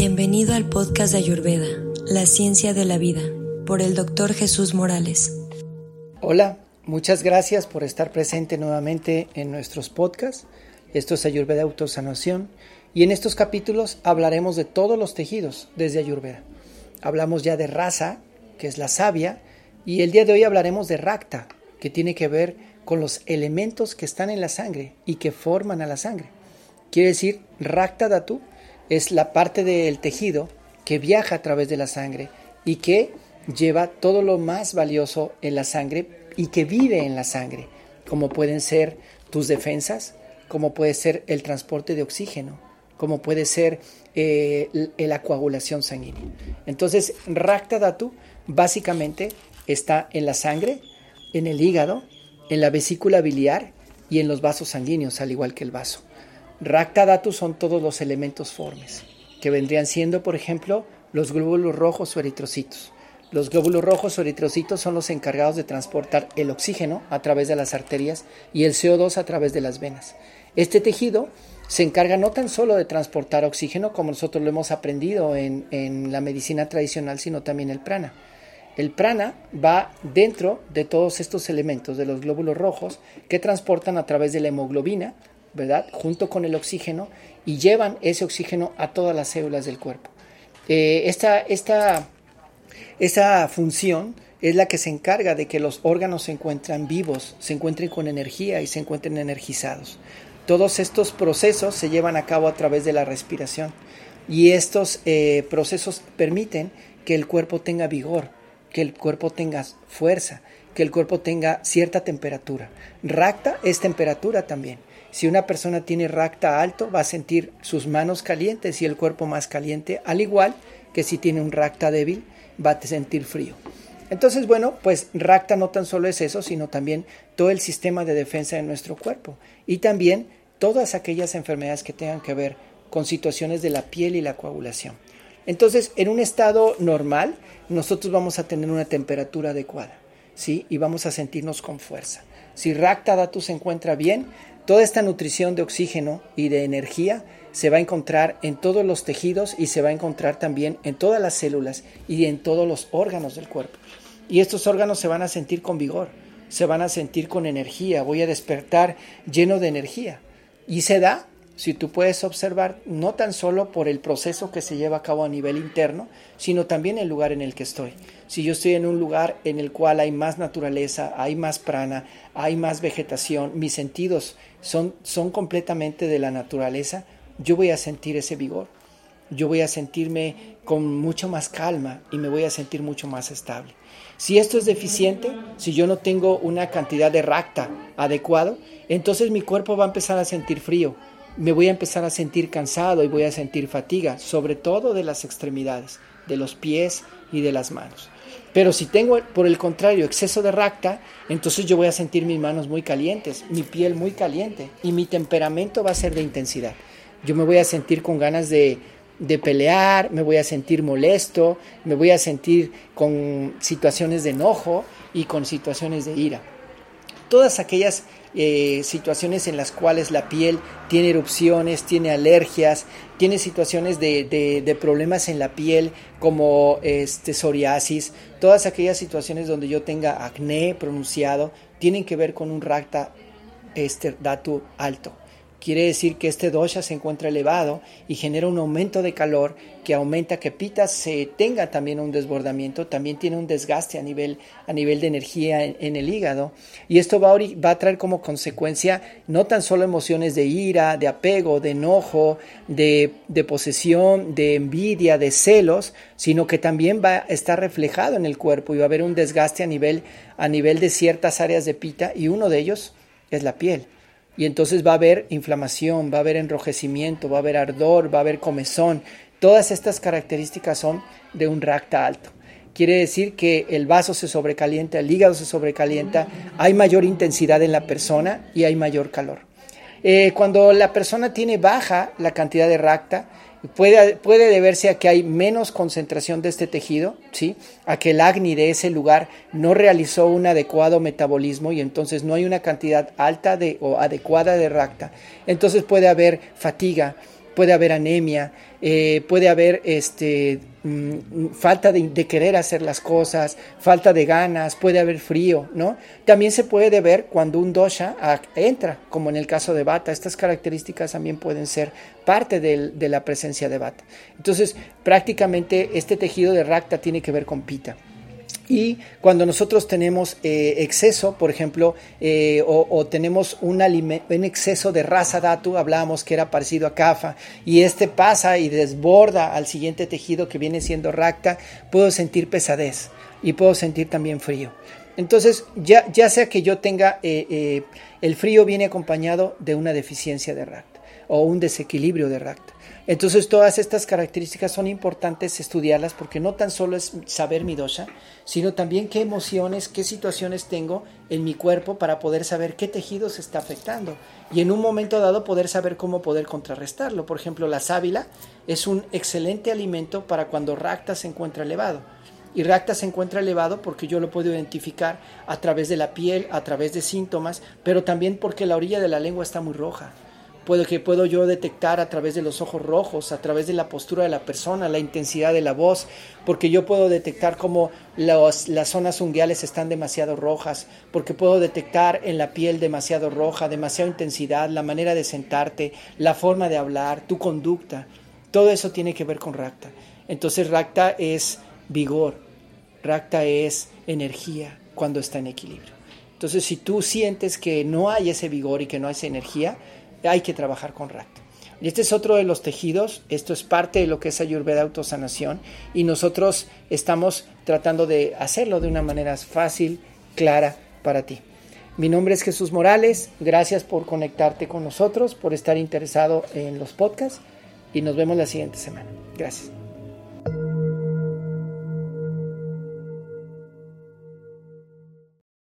Bienvenido al podcast de Ayurveda, La Ciencia de la Vida, por el doctor Jesús Morales. Hola, muchas gracias por estar presente nuevamente en nuestros podcasts. Esto es Ayurveda Autosanación y en estos capítulos hablaremos de todos los tejidos desde Ayurveda. Hablamos ya de raza, que es la savia, y el día de hoy hablaremos de Rakta, que tiene que ver con los elementos que están en la sangre y que forman a la sangre. Quiere decir, Rakta Datu es la parte del tejido que viaja a través de la sangre y que lleva todo lo más valioso en la sangre y que vive en la sangre, como pueden ser tus defensas, como puede ser el transporte de oxígeno, como puede ser eh, la coagulación sanguínea. Entonces, Rakta Datu básicamente está en la sangre, en el hígado, en la vesícula biliar y en los vasos sanguíneos, al igual que el vaso. Rakta Datu son todos los elementos formes, que vendrían siendo, por ejemplo, los glóbulos rojos o eritrocitos. Los glóbulos rojos o eritrocitos son los encargados de transportar el oxígeno a través de las arterias y el CO2 a través de las venas. Este tejido se encarga no tan solo de transportar oxígeno, como nosotros lo hemos aprendido en, en la medicina tradicional, sino también el prana. El prana va dentro de todos estos elementos de los glóbulos rojos que transportan a través de la hemoglobina Junto con el oxígeno y llevan ese oxígeno a todas las células del cuerpo. Eh, esta, esta función es la que se encarga de que los órganos se encuentren vivos, se encuentren con energía y se encuentren energizados. Todos estos procesos se llevan a cabo a través de la respiración y estos eh, procesos permiten que el cuerpo tenga vigor, que el cuerpo tenga fuerza, que el cuerpo tenga cierta temperatura. Racta es temperatura también. Si una persona tiene racta alto, va a sentir sus manos calientes y el cuerpo más caliente, al igual que si tiene un racta débil, va a sentir frío. Entonces, bueno, pues racta no tan solo es eso, sino también todo el sistema de defensa de nuestro cuerpo y también todas aquellas enfermedades que tengan que ver con situaciones de la piel y la coagulación. Entonces, en un estado normal, nosotros vamos a tener una temperatura adecuada, ¿sí? Y vamos a sentirnos con fuerza. Si Racta Datu se encuentra bien, Toda esta nutrición de oxígeno y de energía se va a encontrar en todos los tejidos y se va a encontrar también en todas las células y en todos los órganos del cuerpo. Y estos órganos se van a sentir con vigor, se van a sentir con energía, voy a despertar lleno de energía. Y se da si tú puedes observar, no tan solo por el proceso que se lleva a cabo a nivel interno, sino también el lugar en el que estoy. Si yo estoy en un lugar en el cual hay más naturaleza, hay más prana, hay más vegetación, mis sentidos son, son completamente de la naturaleza, yo voy a sentir ese vigor. Yo voy a sentirme con mucho más calma y me voy a sentir mucho más estable. Si esto es deficiente, si yo no tengo una cantidad de racta adecuado, entonces mi cuerpo va a empezar a sentir frío, me voy a empezar a sentir cansado y voy a sentir fatiga, sobre todo de las extremidades, de los pies y de las manos. Pero si tengo, por el contrario, exceso de racta, entonces yo voy a sentir mis manos muy calientes, mi piel muy caliente y mi temperamento va a ser de intensidad. Yo me voy a sentir con ganas de, de pelear, me voy a sentir molesto, me voy a sentir con situaciones de enojo y con situaciones de ira. Todas aquellas eh, situaciones en las cuales la piel tiene erupciones, tiene alergias, tiene situaciones de, problemas en la piel como este, psoriasis, todas aquellas situaciones donde yo tenga acné pronunciado, tienen que ver con un racta este, datu alto. Quiere decir que este dosha se encuentra elevado y genera un aumento de calor que aumenta que Pita se tenga también un desbordamiento, también tiene un desgaste a nivel, a nivel de energía en, el hígado. Y esto va a, va a, traer como consecuencia no tan solo emociones de ira, de apego, de enojo, de, de posesión, de envidia, de celos, sino que también va a estar reflejado en el cuerpo y va a haber un desgaste a nivel, a nivel de ciertas áreas de Pita y uno de ellos es la piel y entonces va a haber inflamación, va a haber enrojecimiento, va a haber ardor, va a haber comezón. Todas estas características son de un racta alto. Quiere decir que el vaso se sobrecalienta, el hígado se sobrecalienta, hay mayor intensidad en la persona y hay mayor calor. Eh, cuando la persona tiene baja la cantidad de racta, Puede, puede, deberse a que hay menos concentración de este tejido, ¿sí? a que el acni de ese lugar no realizó un adecuado metabolismo y entonces no hay una cantidad alta de, o adecuada de racta. Entonces puede haber fatiga, puede haber anemia, eh, puede haber este, mm, falta de, querer hacer las cosas, falta de ganas, puede haber frío, ¿no? También se puede ver cuando un dosha entra, como en el caso de Bata. Estas características también pueden ser parte de la presencia de Bata. Entonces, prácticamente este tejido de Rakta tiene que ver con Pita. Y cuando nosotros tenemos eh, exceso, por ejemplo, eh, o, tenemos un, exceso de raza datu, hablábamos que era parecido a cafa, y este pasa y desborda al siguiente tejido que viene siendo racta, puedo sentir pesadez y puedo sentir también frío. Entonces, ya, ya sea que yo tenga, eh, el frío viene acompañado de una deficiencia de racta o un desequilibrio de racta. Entonces todas estas características son importantes estudiarlas porque no tan solo es saber mi dosha, sino también qué emociones, qué situaciones tengo en mi cuerpo para poder saber qué tejido se está afectando y en un momento dado poder saber cómo poder contrarrestarlo. Por ejemplo, la sábila es un excelente alimento para cuando racta se encuentra elevado. Y racta se encuentra elevado porque yo lo puedo identificar a través de la piel, a través de síntomas, pero también porque la orilla de la lengua está muy roja puedo, que puedo yo detectar a través de los ojos rojos, a través de la postura de la persona, la intensidad de la voz, porque yo puedo detectar cómo las zonas unguiales están demasiado rojas, porque puedo detectar en la piel demasiado roja, demasiada intensidad, la manera de sentarte, la forma de hablar, tu conducta. Todo eso tiene que ver con Rakta. Entonces Rakta es vigor, Rakta es energía cuando está en equilibrio. Entonces si tú sientes que no hay ese vigor y que no hay esa energía, hay que trabajar con Rakta. Y este es otro de los tejidos, esto es parte de lo que es Ayurveda Autosanación y nosotros estamos tratando de hacerlo de una manera fácil, clara para ti. Mi nombre es Jesús Morales, gracias por conectarte con nosotros, por estar interesado en los podcasts y nos vemos la siguiente semana. Gracias.